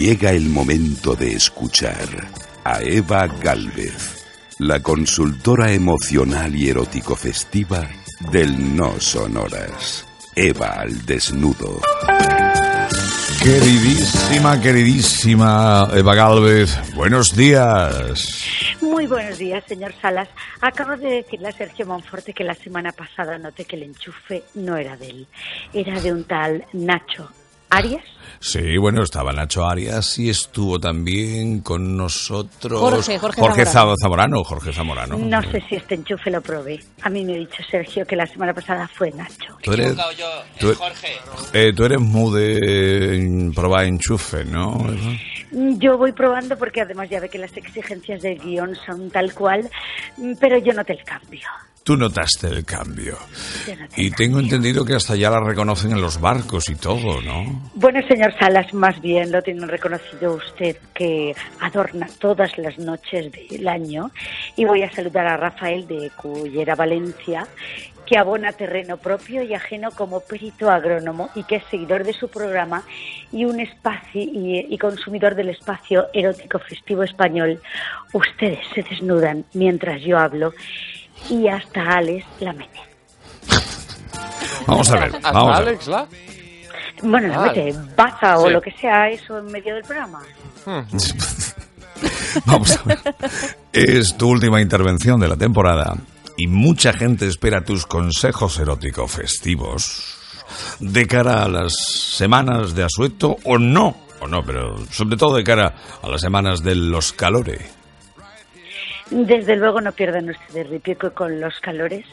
Llega el momento de escuchar a Eva Galvez, la consultora emocional y erótico festiva del No Sonoras. Eva al desnudo. Queridísima, queridísima Eva Galvez, buenos días. Muy buenos días, señor Salas. Acabo de decirle a Sergio Monforte que la semana pasada noté que el enchufe no era de él, era de un tal Nacho Arias. Sí, bueno, estaba Nacho Arias y estuvo también con nosotros Jorge, Jorge Zamorano. Jorge Zamorano. No sé si este enchufe lo probé. A mí me ha dicho Sergio que la semana pasada fue Nacho. Tú eres, yo, tú- Jorge. eh, tú eres muy de probar enchufe, ¿no? Yo voy probando porque además ya ve que las exigencias del guion son tal cual, mm, pero yo noté el cambio. Tú notaste el cambio. Y tengo entendido que hasta ya la reconocen en los barcos y todo, ¿no? Bueno, señor Salas, más bien lo tiene reconocido usted que adorna todas las noches del año. Y voy a saludar a Rafael de Cullera, Valencia, que abona terreno propio y ajeno como perito agrónomo y que es seguidor de su programa y un espacio y, y consumidor del espacio erótico festivo español. Ustedes se desnudan mientras yo hablo y hasta Alex la mete. Vamos a ver, ¿Hasta vamos a ver. Alex la? Bueno, la Ah, mete, baza o sí. lo que sea eso en medio del programa. Vamos a ver. Es tu última intervención de la temporada y mucha gente espera tus consejos eróticos festivos de cara a las semanas de asueto o no, o no, pero sobre todo de cara a las semanas de los calores. Desde luego no pierdan ustedes ripico con los calores,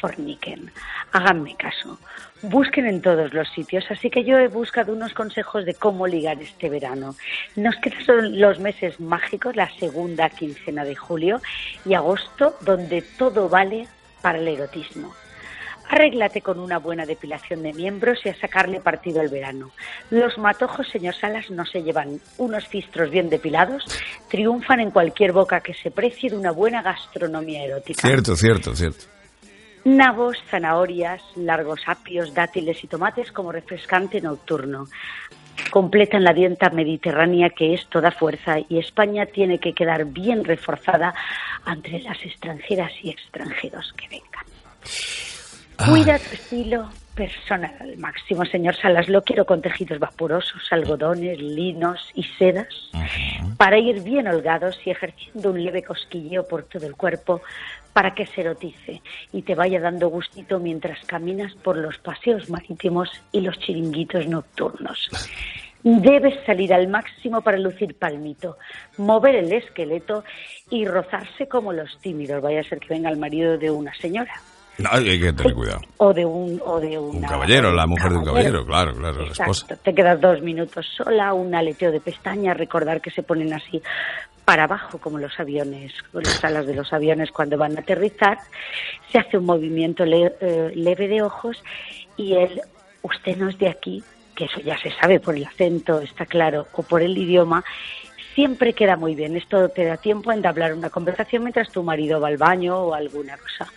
forniquen. Háganme caso. Busquen en todos los sitios, así que yo he buscado unos consejos de cómo ligar este verano. Nos quedan los meses mágicos, la segunda quincena de julio y agosto, donde todo vale para el erotismo. Arréglate con una buena depilación de miembros y a sacarle partido al verano. Los matojos, señor Salas, no se llevan. Unos cistros bien depilados triunfan en cualquier boca que se precie de una buena gastronomía erótica. Cierto, cierto, cierto. Nabos, zanahorias, largos apios, dátiles y tomates como refrescante nocturno. Completan la dieta mediterránea que es toda fuerza y España tiene que quedar bien reforzada entre las extranjeras y extranjeros que vengan. Cuida tu estilo personal al máximo, señor Salas. Lo quiero con tejidos vapurosos, algodones, linos y sedas para ir bien holgados y ejerciendo un leve cosquilleo por todo el cuerpo para que se erotice y te vaya dando gustito mientras caminas por los paseos marítimos y los chiringuitos nocturnos. Debes salir al máximo para lucir palmito, mover el esqueleto y rozarse como los tímidos. Vaya a ser que venga el marido de una señora. No, hay que tener cuidado. O de un, o de Un caballero, la mujer de un caballero, claro, claro, la Exacto. esposa. Te quedas dos minutos sola, un aleteo de pestañas, recordar que se ponen así para abajo como los aviones, con las alas de los aviones cuando van a aterrizar. Se hace un movimiento le- eh, leve de ojos y él, usted no es de aquí, que eso ya se sabe por el acento, está claro, o por el idioma, siempre queda muy bien. Esto te da tiempo a entablar una conversación mientras tu marido va al baño o alguna cosa.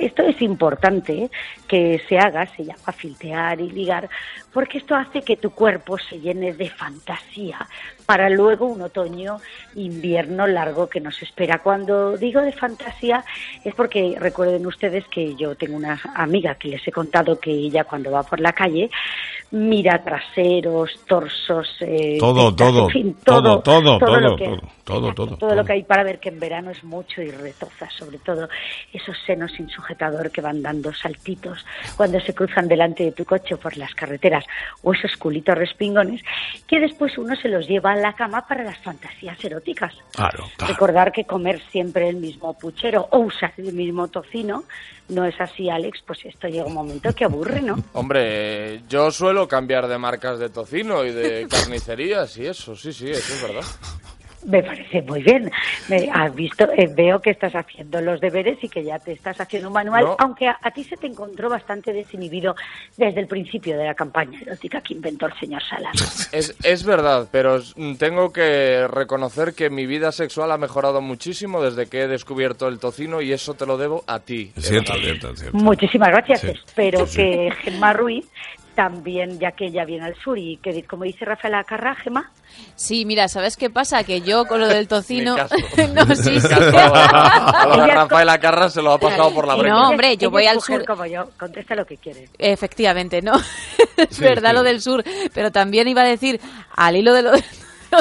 Esto es importante ¿eh? que se haga, se llama filtear y ligar, porque esto hace que tu cuerpo se llene de fantasía para luego un otoño, invierno largo que nos espera. Cuando digo de fantasía es porque recuerden ustedes que yo tengo una amiga que les he contado que ella cuando va por la calle mira traseros, torsos, eh, Todo, tetas, todo, en fin, todo, todo, todo, lo que- todo, todo, todo, todo lo todo. que hay para ver que en verano es mucho y retoza, sobre todo esos senos sin sujetador que van dando saltitos cuando se cruzan delante de tu coche por las carreteras o esos culitos respingones que después uno se los lleva a la cama para las fantasías eróticas. Claro, claro. Recordar que comer siempre el mismo puchero o usar el mismo tocino no es así, Alex, pues esto llega un momento que aburre, ¿no? Hombre, yo suelo cambiar de marcas de tocino y de carnicerías y eso, sí, sí, eso es verdad. Me parece muy bien. Me, has visto, eh, veo que estás haciendo los deberes y que ya te estás haciendo un manual, No. aunque a, a ti se te encontró bastante desinhibido desde el principio de la campaña erótica que inventó el señor Salas. Es, es verdad, pero tengo que reconocer que mi vida sexual ha mejorado muchísimo desde que he descubierto el tocino y eso te lo debo a ti. Cierto, cierto, cierto. Muchísimas gracias. Sí, Espero sí, sí. que Gemma Ruiz también, ya que ella viene al sur y que, como dice Rafaela Carrágema. Sí, mira, ¿sabes qué pasa? Que yo con lo del tocino. no, sí, sí. A Rafaela Carra se lo ha pasado por la brecha. No, hombre, yo voy al sur. como yo, contesta lo que quieres. Efectivamente, no. es verdad lo del sur, pero también iba a decir, al hilo de lo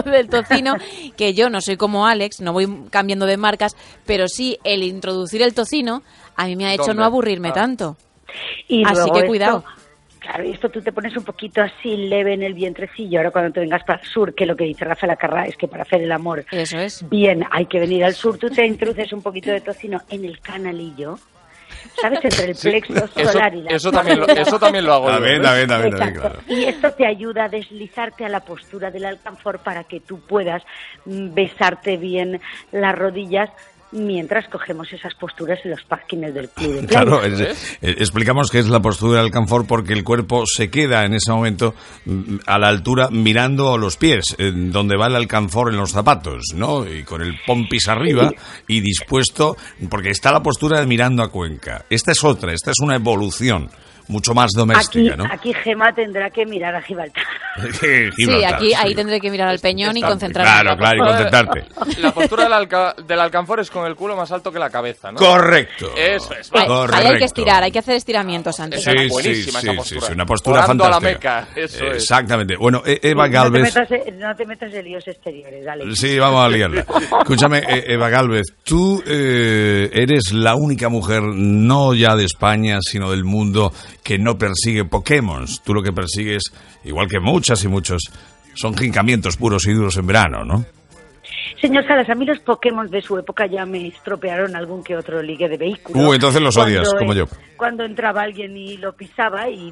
del tocino, que yo no soy como Alex, no voy cambiando de marcas, pero sí el introducir el tocino a mí me ha hecho no aburrirme ah. tanto. Y Así que cuidado. Claro, y esto tú te pones un poquito así leve en el vientrecillo. Ahora cuando te vengas para el sur, que lo que dice Rafael Acarra es que para hacer el amor Eso es. bien hay que venir al sur, tú te introduces un poquito de tocino en el canalillo. ¿Sabes? Entre el plexo solar y la eso también, lo, eso también lo hago también, También, también, claro. Y esto te ayuda a deslizarte a la postura del alcanfor para que tú puedas mm, besarte bien las rodillas mientras cogemos esas posturas en los parkings del club. claro, eh, explicamos que es la postura del canfor porque el cuerpo se queda en ese momento mm, a la altura mirando los pies, donde va el alcanfor en los zapatos, ¿no? Y con el pompis arriba y dispuesto, porque está la postura de mirando a Cuenca. Esta es otra, esta es una evolución mucho más doméstica, aquí, ¿no? Aquí Gema tendrá que mirar a Gibraltar. sí, aquí ahí tendré que mirar al peñón y concentrarme. Claro, claro, y concentrarte. La postura del, del, alcanfor es con el culo más alto que la cabeza, ¿no? Correcto. Eso es. Ahí hay que estirar, hay que hacer estiramientos antes. Sí, buenísima esa postura. Sí, una postura fantástica. A la meca, eso Exactamente. Bueno, e- Eva Galvez... No te, metas, en líos exteriores, dale. Sí, vamos a liarla. Escúchame, e- Eva Galvez, tú eh, eres la única mujer, no ya de España, sino del mundo, que no persigue Pokémon. Tú lo que persigues, igual que muchas y muchos, son jincamientos puros y duros en verano, ¿no? Señor Salas, a mí los Pokémon de su época ya me estropearon algún que otro ligue de vehículos. Uh, entonces los odias, como yo. Cuando entraba alguien y lo pisaba y...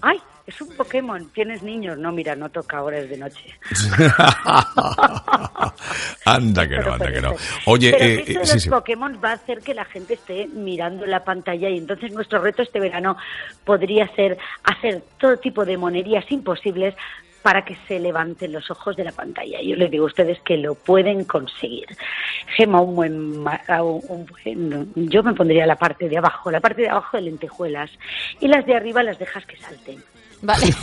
¡Ay! Es un Pokémon, tienes niños. No, mira, no toca ahora, es de noche. anda que no, anda que no. Oye, eh, eh, los Pokémon va a hacer que la gente esté mirando la pantalla y entonces nuestro reto este verano podría ser hacer todo tipo de monerías imposibles para que se levanten los ojos de la pantalla. Yo les digo a ustedes que lo pueden conseguir. Gema, un buen, un buen, yo me pondría la parte de abajo, la parte de abajo de lentejuelas y las de arriba las dejas que salten. Vale.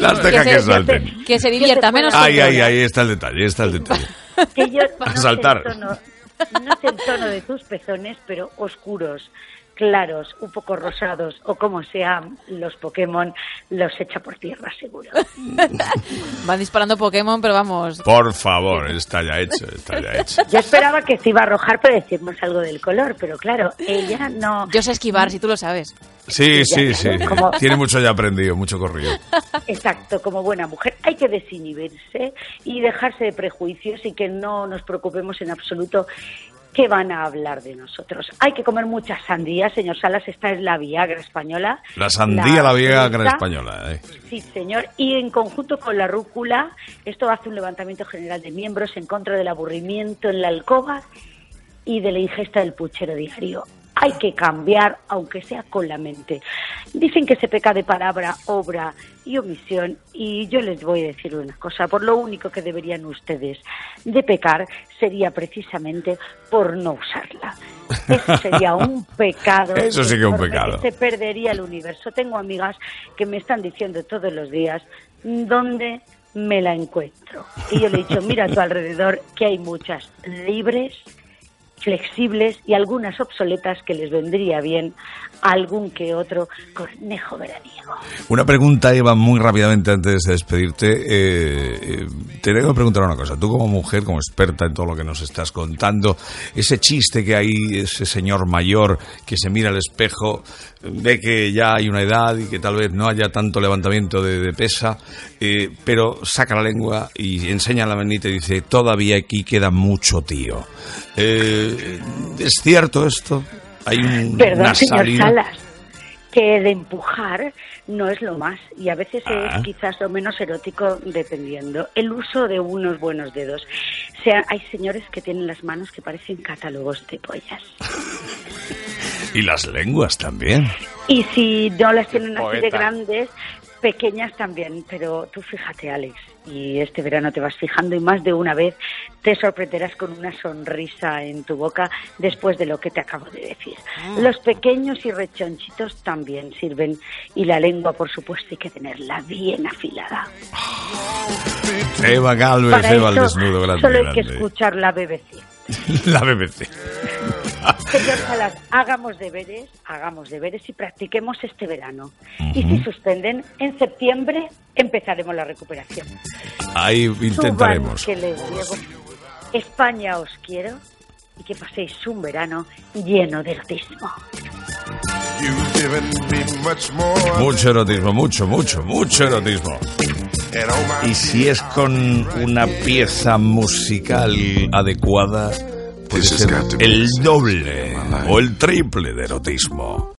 Las deja que, salten. que se divierta, menos. Ay, ay, ahí está el detalle, ahí está el detalle. Que yo, no saltar. no sé el tono de tus pezones, pero oscuros claros, un poco rosados o como sean los Pokémon, los echa por tierra seguro. Van disparando Pokémon, pero vamos. Por favor, está ya hecho, está ya hecho. Yo esperaba que se iba a arrojar para decirnos algo del color, pero claro, ella no. Yo sé esquivar, si tú lo sabes. Sí, sí, sí. Tiene mucho ya aprendido, mucho corrido. Exacto, como buena mujer hay que desinhibirse y dejarse de prejuicios y que no nos preocupemos en absoluto ¿qué van a hablar de nosotros? Hay que comer mucha sandía, señor Salas, esta es la Viagra española. La sandía, la, Viagra española. Eh. Sí, señor. Y en conjunto con la rúcula, esto hace un levantamiento general de miembros en contra del aburrimiento en la alcoba y de la ingesta del puchero diario hay que cambiar, aunque sea con la mente. Dicen que se peca de palabra, obra y omisión, y yo les voy a decir una cosa, por lo único que deberían ustedes de pecar sería precisamente por no usarla. Eso sería un pecado. Eso sí que un pecado. se perdería el universo. Tengo amigas que me están diciendo todos los días, ¿dónde me la encuentro? Y yo le he dicho, mira a tu alrededor que hay muchas libres, flexibles y algunas obsoletas que les vendría bien algún que otro cornejo veraniego. Una pregunta, Eva, muy rápidamente antes de despedirte. Eh, eh, te debo preguntar una cosa. Tú como mujer, como experta en todo lo que nos estás contando, ese chiste que hay, ese señor mayor que se mira al espejo, ve que ya hay una edad y que tal vez no haya tanto levantamiento de, pesa, eh, pero saca la lengua y enseña la manita y dice, todavía aquí queda mucho tío. ¿Es cierto esto? Hay un, Perdón, señor Salas, que de empujar no es lo más y a veces es ah. quizás lo menos erótico dependiendo. El uso de unos buenos dedos. O sea, hay señores que tienen las manos que parecen catálogos de pollas. y las lenguas también. Y si no las tienen así de grandes, pequeñas también. Pero tú fíjate, Alex, y este verano te vas fijando y más de una vez te sorprenderás con una sonrisa en tu boca después de lo que te acabo de decir. Los pequeños y rechonchitos también sirven y la lengua, por supuesto, hay que tenerla bien afilada. Eva Galvez, Para Eva al eso desnudo, grande, solo hay que escuchar la BBC. La BBC. Señor Salas, hagamos deberes, hagamos deberes y practiquemos este verano. Y si suspenden, en septiembre empezaremos la recuperación. Ahí Suban, intentaremos. que les digo. España os quiero y que paséis un verano lleno de erotismo. You've given me much more. Mucho erotismo, mucho, mucho, mucho erotismo. Y si es con una pieza musical adecuada, el doble o el triple de erotismo.